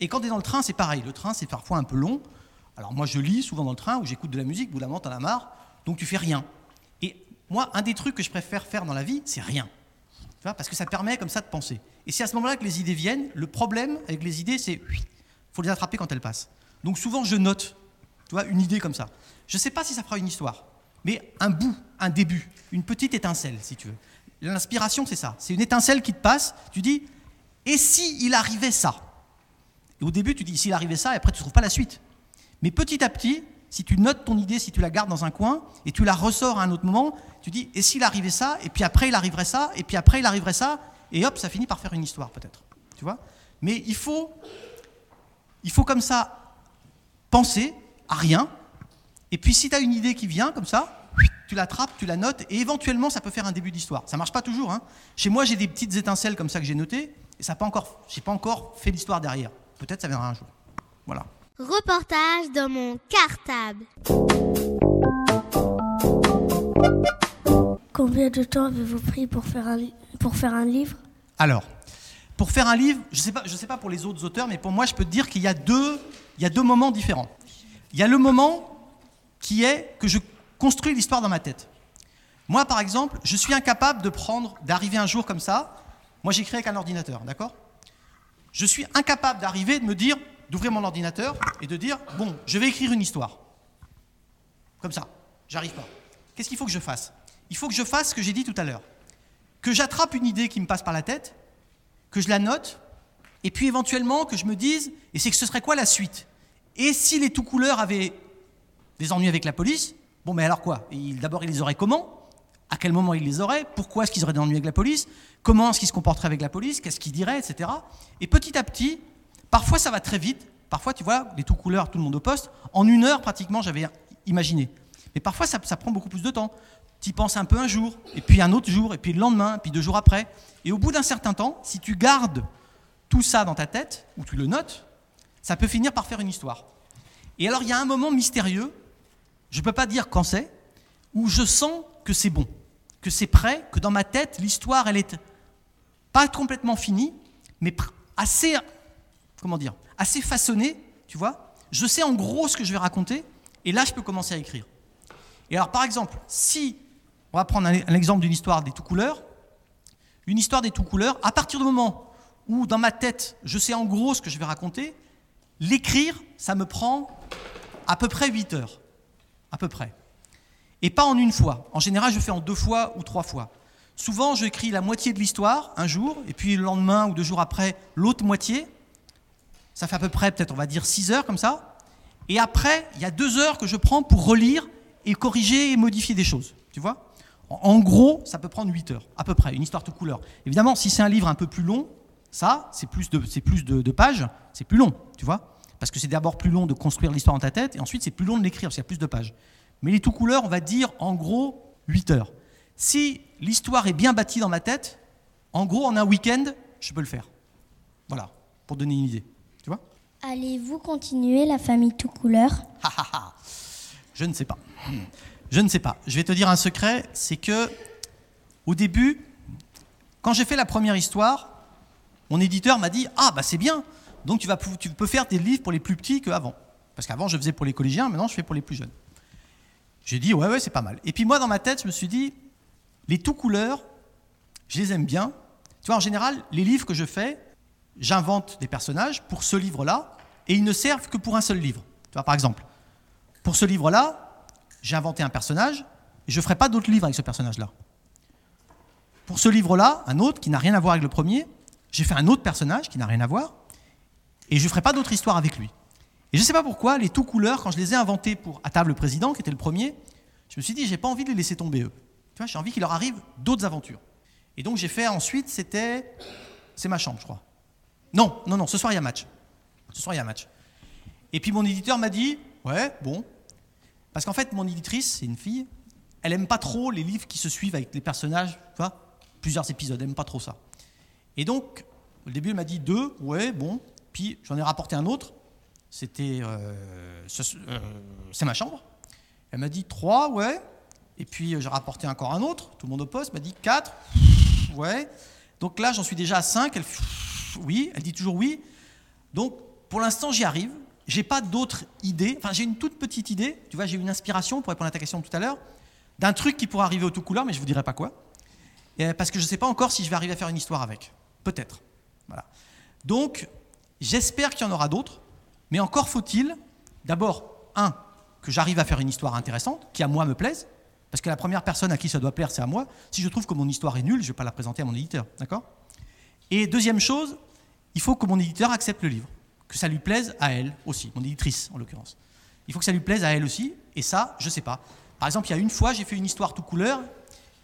Et quand tu es dans le train, c'est pareil. Le train, c'est parfois un peu long. Alors moi, je lis souvent dans le train ou j'écoute de la musique. Bout d'un moment, t'en as marre. Donc tu fais rien. Moi, un des trucs que je préfère faire dans la vie, c'est rien. Tu vois, parce que ça permet comme ça de penser. Et c'est à ce moment-là que les idées viennent. Le problème avec les idées, c'est faut les attraper quand elles passent. Donc souvent, je note, tu vois, une idée comme ça. Je ne sais pas si ça fera une histoire, mais un bout, un début, une petite étincelle, si tu veux. L'inspiration, c'est ça. C'est une étincelle qui te passe. Tu dis, et si il arrivait ça? Et au début, tu dis, s'il arrivait ça, et après, tu ne trouves pas la suite. Mais petit à petit, si tu notes ton idée, si tu la gardes dans un coin, et tu la ressors à un autre moment, tu dis, et s'il arrivait ça, et puis après il arriverait ça, et puis après il arriverait ça, et hop, ça finit par faire une histoire peut-être. Tu vois? Mais il faut, il faut comme ça penser à rien, et puis si tu as une idée qui vient comme ça, tu l'attrapes, tu la notes, et éventuellement ça peut faire un début d'histoire. Ça marche pas toujours. Hein. Chez moi, j'ai des petites étincelles comme ça que j'ai notées, et ça pas encore, j'ai pas encore fait l'histoire derrière. Peut-être ça viendra un jour. Voilà. Reportage dans mon cartable. Combien de temps avez-vous pris pour faire un, pour faire un livre? Alors, pour faire un livre, je ne sais, pas, je sais pas pour les autres auteurs, mais pour moi, je peux te dire qu'il y, a deux, il y a deux moments différents. Il y a le moment qui est que je construis l'histoire dans ma tête. Moi, par exemple, je suis incapable de prendre, d'arriver un jour comme ça. Moi, j'écris avec un ordinateur, d'accord? Je suis incapable d'arriver de me dire, d'ouvrir mon ordinateur et de dire, bon, je vais écrire une histoire. Comme ça, j'arrive pas. Qu'est-ce qu'il faut que je fasse? Il faut que je fasse ce que j'ai dit tout à l'heure. Que j'attrape une idée qui me passe par la tête, que je la note, et puis éventuellement que je me dise, et c'est que ce serait quoi la suite? Et si les tout couleurs avaient des ennuis avec la police, bon mais alors quoi? D'abord ils les auraient comment? À quel moment ils les auraient? Pourquoi est-ce qu'ils auraient des ennuis avec la police? Comment est-ce qu'ils se comporteraient avec la police? Qu'est-ce qu'ils diraient? Etc. Et petit à petit, parfois ça va très vite, parfois tu vois, les tout couleurs, tout le monde au poste, en une heure pratiquement j'avais imaginé. Mais parfois ça, prend beaucoup plus de temps tu y penses un peu un jour, et puis un autre jour, et puis le lendemain, et puis deux jours après. Et au bout d'un certain temps, si tu gardes tout ça dans ta tête, ou tu le notes, ça peut finir par faire une histoire. Et alors il y a un moment mystérieux, je ne peux pas dire quand c'est, où je sens que c'est bon, que c'est prêt, que dans ma tête, l'histoire, elle est pas complètement finie, mais assez, comment dire, assez façonnée, tu vois. Je sais en gros ce que je vais raconter, et là, je peux commencer à écrire. Et alors, par exemple, si on va prendre un, un exemple d'une histoire des tout couleurs. Une histoire des tout couleurs, à partir du moment où dans ma tête, je sais en gros ce que je vais raconter, l'écrire, ça me prend à peu près 8 heures. À peu près. Et pas en une fois. En général, je fais en deux fois ou trois fois. Souvent, j'écris la moitié de l'histoire un jour, et puis le lendemain ou deux jours après, l'autre moitié. Ça fait à peu près, peut-être, on va dire 6 heures comme ça. Et après, il y a deux heures que je prends pour relire et corriger et modifier des choses. Tu vois en gros, ça peut prendre 8 heures, à peu près, une histoire de couleur. Évidemment, si c'est un livre un peu plus long, ça, c'est plus, de, plus de, pages, c'est plus long, tu vois Parce que c'est d'abord plus long de construire l'histoire dans ta tête, et ensuite c'est plus long de l'écrire, parce qu'il y a plus de pages. Mais les tout couleurs, on va dire en gros 8 heures. Si l'histoire est bien bâtie dans ma tête, en gros, en un week-end, je peux le faire. Voilà, pour donner une idée. Allez-vous continuer la famille tout couleur? Je ne sais pas. Je ne sais pas. Je vais te dire un secret, c'est que au début, quand j'ai fait la première histoire, mon éditeur m'a dit ah bah c'est bien, donc tu vas tu peux faire des livres pour les plus petits qu'avant, parce qu'avant je faisais pour les collégiens, maintenant je fais pour les plus jeunes. J'ai dit ouais ouais c'est pas mal. Et puis moi dans ma tête je me suis dit les tout couleurs, je les aime bien. Tu vois en général les livres que je fais, j'invente des personnages pour ce livre-là et ils ne servent que pour un seul livre. Tu vois par exemple pour ce livre-là j'ai inventé un personnage, et je ne ferai pas d'autres livres avec ce personnage-là. Pour ce livre-là, un autre qui n'a rien à voir avec le premier, j'ai fait un autre personnage qui n'a rien à voir, et je ne ferai pas d'autre histoire avec lui. Et je ne sais pas pourquoi, les tout couleurs, quand je les ai inventés pour À table le président, qui était le premier, je me suis dit, j'ai pas envie de les laisser tomber eux. Tu vois, j'ai envie qu'il leur arrive d'autres aventures. Et donc j'ai fait ensuite, c'était. C'est ma chambre, je crois. Non, non, non, ce soir il y a match. Ce soir il y a match. Et puis mon éditeur m'a dit, ouais, bon. Parce qu'en fait, mon éditrice, c'est une fille, elle aime pas trop les livres qui se suivent avec les personnages, tu vois, plusieurs épisodes, elle aime pas trop ça. Et donc, au début, elle m'a dit deux, ouais, bon. Puis j'en ai rapporté un autre, c'était. euh, euh, c'est ma chambre. Elle m'a dit trois, ouais. Et puis euh, j'ai rapporté encore un autre, tout le monde au poste, m'a dit quatre, ouais. Donc là, j'en suis déjà à cinq, elle oui, elle dit toujours oui. Donc pour l'instant, j'y arrive. J'ai pas d'autres idées. Enfin, j'ai une toute petite idée. Tu vois, j'ai une inspiration pour répondre à ta question tout à l'heure d'un truc qui pourrait arriver au tout couleur, mais je vous dirai pas quoi. Et, parce que je ne sais pas encore si je vais arriver à faire une histoire avec. Peut-être. Voilà. Donc, j'espère qu'il y en aura d'autres, mais encore faut-il, d'abord, un, que j'arrive à faire une histoire intéressante, qui à moi me plaise, parce que la première personne à qui ça doit plaire, c'est à moi. Si je trouve que mon histoire est nulle, je ne vais pas la présenter à mon éditeur. D'accord? Et deuxième chose, il faut que mon éditeur accepte le livre, que ça lui plaise à elle aussi, mon éditrice en l'occurrence. Il faut que ça lui plaise à elle aussi, et ça, je ne sais pas. Par exemple, il y a une fois, j'ai fait une histoire tout couleur,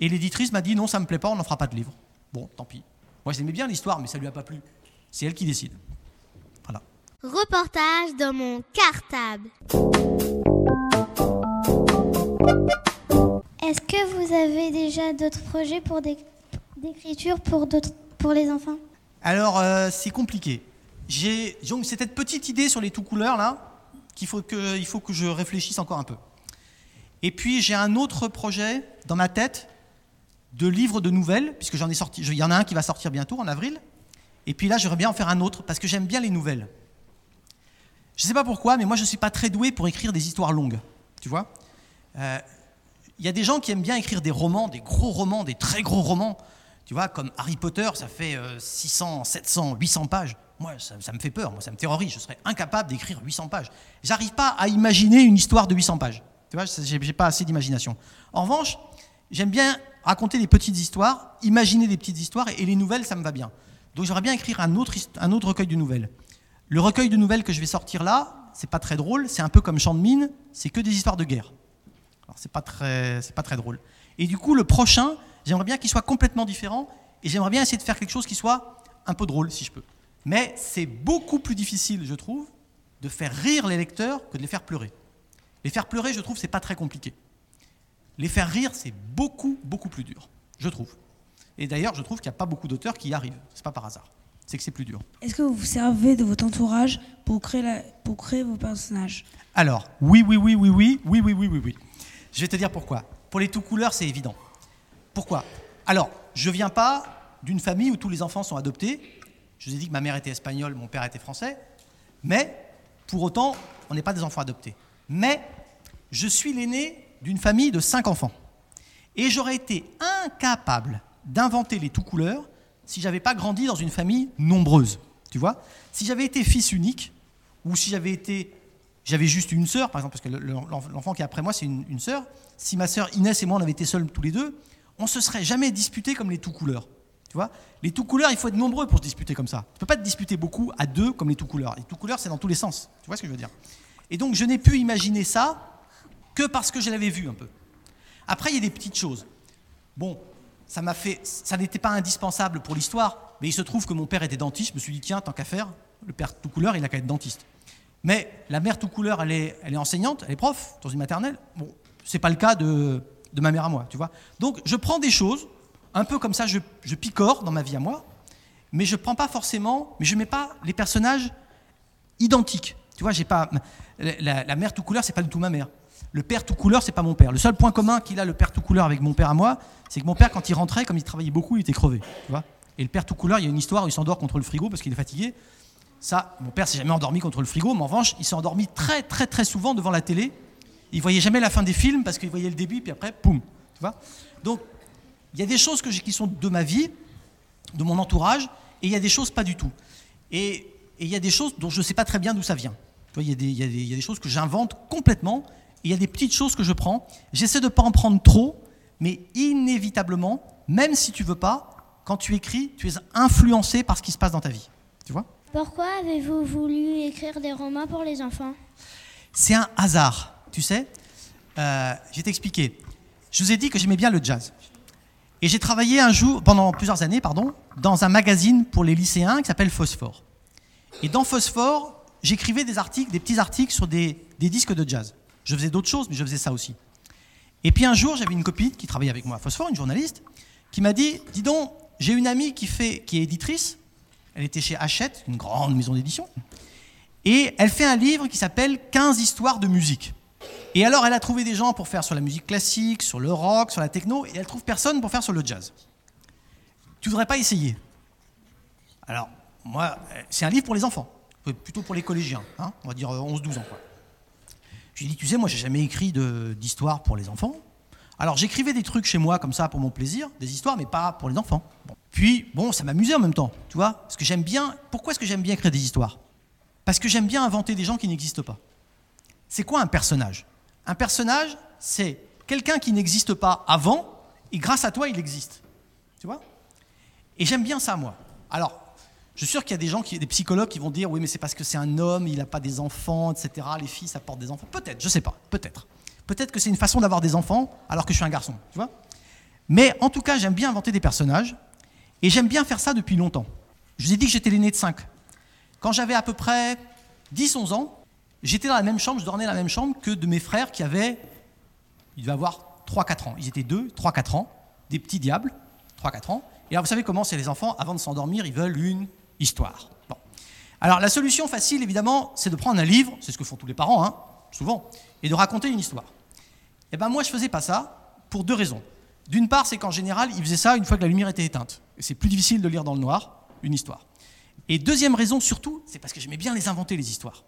et l'éditrice m'a dit non, ça me plaît pas, on n'en fera pas de livre. Bon, tant pis. Moi, j'aimais bien l'histoire, mais ça lui a pas plu. C'est elle qui décide. Voilà. Reportage dans mon cartable. Est-ce que vous avez déjà d'autres projets pour d'écriture pour, d'autres- pour les enfants Alors, euh, c'est compliqué. J'ai donc cette petite idée sur les tout couleurs là, qu'il faut que, il faut que je réfléchisse encore un peu. Et puis j'ai un autre projet dans ma tête de livre de nouvelles, puisque j'en ai sorti. Il y en a un qui va sortir bientôt en avril. Et puis là, j'aimerais bien en faire un autre parce que j'aime bien les nouvelles. Je ne sais pas pourquoi, mais moi je ne suis pas très doué pour écrire des histoires longues. Tu vois Euh, Il y a des gens qui aiment bien écrire des romans, des gros romans, des très gros romans. Tu vois, comme Harry Potter, ça fait euh, 600, 700, 800 pages. Moi, ça, me fait peur, moi, ça me terrorise. Je serais incapable d'écrire 800 pages. J'arrive pas à imaginer une histoire de 800 pages. Tu vois, j'ai pas assez d'imagination. En revanche, j'aime bien raconter des petites histoires, imaginer des petites histoires, et les nouvelles, ça me va bien. Donc j'aimerais bien écrire un autre, un autre recueil de nouvelles. Le recueil de nouvelles que je vais sortir là, c'est pas très drôle, c'est un peu comme Champ de mine, c'est que des histoires de guerre. Alors c'est pas très, c'est pas très drôle. Et du coup, le prochain, j'aimerais bien qu'il soit complètement différent, et j'aimerais bien essayer de faire quelque chose qui soit un peu drôle, si je peux. Mais c'est beaucoup plus difficile, je trouve, de faire rire les lecteurs que de les faire pleurer. Les faire pleurer, je trouve, c'est pas très compliqué. Les faire rire, c'est beaucoup, beaucoup plus dur, je trouve. Et d'ailleurs, je trouve qu'il n'y a pas beaucoup d'auteurs qui y arrivent. C'est pas par hasard. C'est que c'est plus dur. Est-ce que vous vous servez de votre entourage pour créer, la- pour créer vos personnages? Alors, oui, oui, oui, oui, oui, oui, oui, oui, oui, oui. Je vais te dire pourquoi. Pour les tout couleurs, c'est évident. Pourquoi? Alors, je viens pas d'une famille où tous les enfants sont adoptés. Je vous ai dit que ma mère était espagnole, mon père était français. Mais, pour autant, on n'est pas des enfants adoptés. Mais, je suis l'aîné d'une famille de cinq enfants. Et j'aurais été incapable d'inventer les tout couleurs si j'avais pas grandi dans une famille nombreuse. Tu vois? Si j'avais été fils unique, ou si j'avais été. J'avais juste une sœur, par exemple, parce que le- l'enf- l'enfant qui est après moi, c'est une sœur. Si ma sœur Inès et moi, on avait été seuls tous les deux, on se serait jamais disputé comme les tout couleurs. Tu vois? Les tout couleurs, il faut être nombreux pour se disputer comme ça. Tu peux pas te disputer beaucoup à deux comme les tout couleurs. Les tout couleurs, c'est dans tous les sens. Tu vois ce que je veux dire? Et donc, je n'ai pu imaginer ça que parce que je l'avais vu un peu. Après, il y a des petites choses. Bon, ça m'a fait, ça n'était pas indispensable pour l'histoire, mais il se trouve que mon père était dentiste. Je me suis dit tiens, tant qu'à faire, le père tout couleur, il a qu'à être dentiste. Mais la mère tout couleur, elle est, elle est enseignante, elle est prof dans une maternelle. Bon, c'est pas le cas de, de ma mère à moi, tu vois. Donc je prends des choses, un peu comme ça, je, picore dans ma vie à moi, mais je prends pas forcément, mais je mets pas les personnages identiques. Tu vois, j'ai pas la, la- la mère tout couleur, c'est pas du tout ma mère. Le père tout couleur, c'est pas mon père. Le seul point commun qu'il a le père tout couleur avec mon père à moi, c'est que mon père, quand il rentrait, comme il travaillait beaucoup, il était crevé. Tu vois Et le père tout couleur, il y a une histoire où il s'endort contre le frigo parce qu'il est fatigué. Ça, mon père s'est jamais endormi contre le frigo, mais en revanche, il s'est endormi très, très, très souvent devant la télé. Il voyait jamais la fin des films parce qu'il voyait le début, puis après, poum. Tu vois Donc, il y a des choses que qui sont de ma vie, de mon entourage, et il y a des choses pas du tout. Et il y a des choses dont je ne sais pas très bien d'où ça vient. Tu vois, il y, a des- il y y a des choses que j'invente complètement, et il y a des petites choses que je prends. J'essaie de ne pas en prendre trop, mais inévitablement, même si tu veux pas, quand tu écris, tu es influencé par ce qui se passe dans ta vie. Tu vois? Pourquoi avez-vous voulu écrire des romans pour les enfants? C'est un hasard, tu sais. Euh, je vais t'expliquer. Je vous ai dit que j'aimais bien le jazz. Et j'ai travaillé un jour, pendant plusieurs années, pardon, dans un magazine pour les lycéens qui s'appelle Phosphore. Et dans Phosphore, j'écrivais des articles, des petits articles sur des, des disques de jazz. Je faisais d'autres choses, mais je faisais ça aussi. Et puis un jour, j'avais une copine qui travaillait avec moi à Phosphore, une journaliste, qui m'a dit Dis donc, j'ai une amie qui, fait, qui est éditrice. Elle était chez Hachette, une grande maison d'édition. Et elle fait un livre qui s'appelle 15 histoires de musique. Et alors, elle a trouvé des gens pour faire sur la musique classique, sur le rock, sur la techno, et elle trouve personne pour faire sur le jazz. Tu voudrais pas essayer? Alors, moi, c'est un livre pour les enfants, plutôt pour les collégiens, hein, on va dire 11-12 ans. Quoi. Je lui ai dit, tu sais, moi, j'ai jamais écrit d'histoire pour les enfants. Alors, j'écrivais des trucs chez moi comme ça pour mon plaisir, des histoires, mais pas pour les enfants. Puis, bon, ça m'amusait en même temps, tu vois, parce que j'aime bien. Pourquoi est-ce que j'aime bien écrire des histoires? Parce que j'aime bien inventer des gens qui n'existent pas. C'est quoi un personnage? Un personnage, c'est quelqu'un qui n'existe pas avant, et grâce à toi, il existe. Tu vois? Et j'aime bien ça, moi. Alors, je suis sûr qu'il y a des gens, qui, des psychologues qui vont dire oui, mais c'est parce que c'est un homme, il n'a pas des enfants, etc. Les filles, ça porte des enfants. Peut-être, je sais pas, peut-être. Peut-être que c'est une façon d'avoir des enfants alors que je suis un garçon, tu vois? Mais en tout cas, j'aime bien inventer des personnages et j'aime bien faire ça depuis longtemps. Je vous ai dit que j'étais l'aîné de 5. Quand j'avais à peu près 10-11 ans, j'étais dans la même chambre, je dormais dans la même chambre que de mes frères qui avaient, ils devaient avoir 3-4 ans. Ils étaient 2, 3-4 ans, des petits diables, 3-4 ans. Et alors vous savez comment c'est les enfants, avant de s'endormir, ils veulent une histoire. Bon. Alors la solution facile, évidemment, c'est de prendre un livre, c'est ce que font tous les parents, hein, souvent, et de raconter une histoire. Eh ben moi, je faisais pas ça pour deux raisons. D'une part, c'est qu'en général, ils faisaient ça une fois que la lumière était éteinte. C'est plus difficile de lire dans le noir une histoire. Et deuxième raison, surtout, c'est parce que j'aimais bien les inventer, les histoires.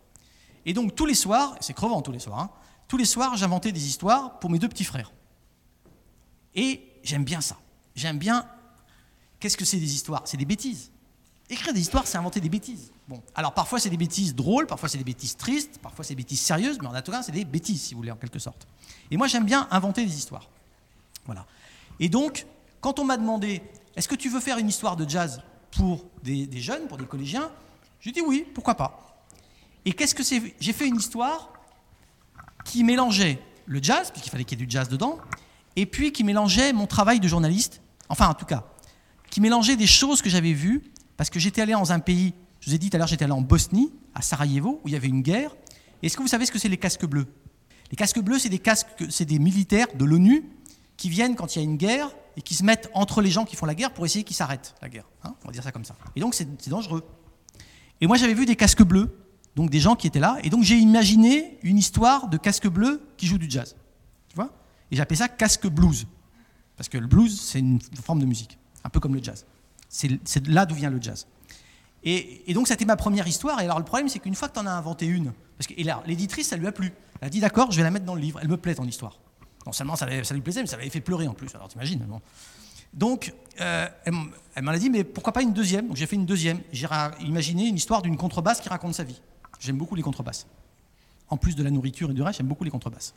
Et donc tous les soirs, c'est crevant tous les soirs, hein, tous les soirs, j'inventais des histoires pour mes deux petits frères. Et j'aime bien ça. J'aime bien. Qu'est-ce que c'est des histoires? C'est des bêtises. Écrire des histoires, c'est inventer des bêtises. Bon, alors parfois c'est des bêtises drôles, parfois c'est des bêtises tristes, parfois c'est des bêtises sérieuses, mais en tout cas c'est des bêtises, si vous voulez, en quelque sorte. Et moi j'aime bien inventer des histoires. Voilà. Et donc, quand on m'a demandé, est-ce que tu veux faire une histoire de jazz pour des, des jeunes, pour des collégiens J'ai dit oui, pourquoi pas. Et qu'est-ce que c'est J'ai fait une histoire qui mélangeait le jazz, puisqu'il fallait qu'il y ait du jazz dedans, et puis qui mélangeait mon travail de journaliste, enfin en tout cas, qui mélangeait des choses que j'avais vues, parce que j'étais allé dans un pays, je vous ai dit tout à l'heure, j'étais allé en Bosnie, à Sarajevo, où il y avait une guerre. Est-ce que vous savez ce que c'est les casques bleus? Les casques bleus, c'est des casques, c'est des militaires de l'ONU qui viennent quand il y a une guerre et qui se mettent entre les gens qui font la guerre pour essayer qu'ils s'arrêtent la guerre. Hein On va dire ça comme ça. Et donc c'est dangereux. Et moi j'avais vu des casques bleus, donc des gens qui étaient là, et donc j'ai imaginé une histoire de casques bleus qui jouent du jazz. Tu vois? Et j'appelais ça casque blues. Parce que le blues, c'est une forme de musique, un peu comme le jazz. C'est là d'où vient le jazz. Et, et donc, c'était ma première histoire. Et alors, le problème, c'est qu'une fois que tu en as inventé une, parce que l'éditrice, ça lui a plu. Elle a dit D'accord, je vais la mettre dans le livre. Elle me plaît, ton histoire. Non seulement ça, lui plaisait, mais ça l'avait fait pleurer en plus. Alors, t'imagines. Bon. Donc, euh, elle, elle m'en a dit Mais pourquoi pas une deuxième? Donc, j'ai fait une deuxième. J'ai imaginé une histoire d'une contrebasse qui raconte sa vie. J'aime beaucoup les contrebasses. En plus de la nourriture et du reste, j'aime beaucoup les contrebasses.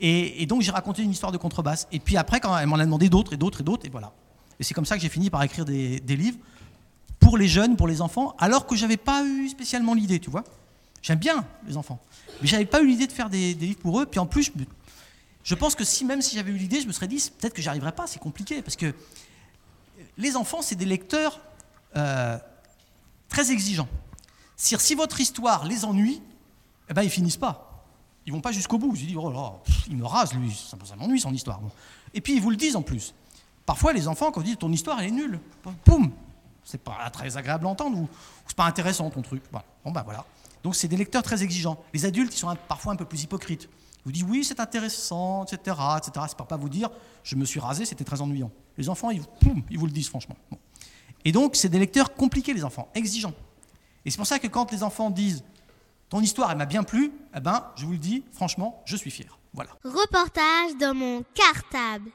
Et, donc, j'ai raconté une histoire de contrebasse. Et puis après, quand elle m'en a demandé d'autres et d'autres et d'autres, et voilà. Et c'est comme ça que j'ai fini par écrire des, livres pour les jeunes, pour les enfants, alors que j'avais pas eu spécialement l'idée, tu vois. J'aime bien les enfants, mais j'avais pas eu l'idée de faire des, livres pour eux. Puis en plus, je, pense que si même si j'avais eu l'idée, je me serais dit peut-être que j'arriverais pas, c'est compliqué, parce que les enfants, c'est des lecteurs euh, très exigeants. Si votre histoire les ennuie, eh ben ils finissent pas. Ils vont pas jusqu'au bout. Ils disent oh là, pff, il me rase lui, ça, m'ennuie son histoire. Et puis ils vous le disent en plus. Parfois, les enfants, quand vous dites ton histoire, elle est nulle, poum, c'est pas très agréable à entendre ou, ou c'est pas intéressant ton truc. Bon, ben voilà. Donc, c'est des lecteurs très exigeants. Les adultes, ils sont parfois un peu plus hypocrites. Ils vous disent oui, c'est intéressant, etc., etc. C'est pour pas vous dire je me suis rasé, c'était très ennuyant. Les enfants, ils, poum, ils vous le disent franchement. Et donc, c'est des lecteurs compliqués, les enfants, exigeants. Et c'est pour ça que quand les enfants disent ton histoire, elle m'a bien plu, eh ben, je vous le dis, franchement, je suis fier. Voilà. Reportage dans mon cartable.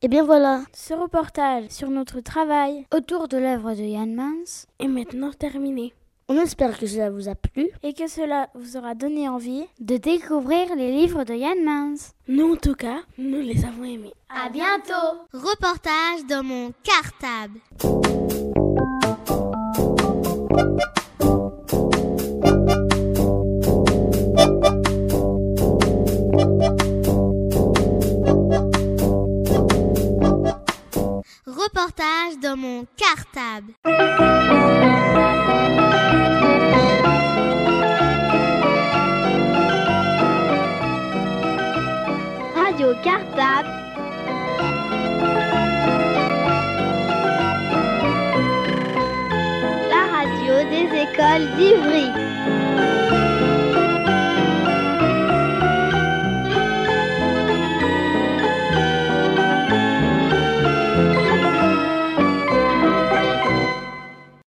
Et bien voilà, ce reportage sur notre travail autour de l'œuvre de Yann Mans est maintenant terminé. On espère que cela vous a plu et que cela vous aura donné envie de découvrir les livres de Yann Mans. Nous, en tout cas, nous les avons aimés. À bientôt Reportage dans mon cartable. Reportage dans mon cartable. Radio Cartable. La radio des écoles d'Ivry.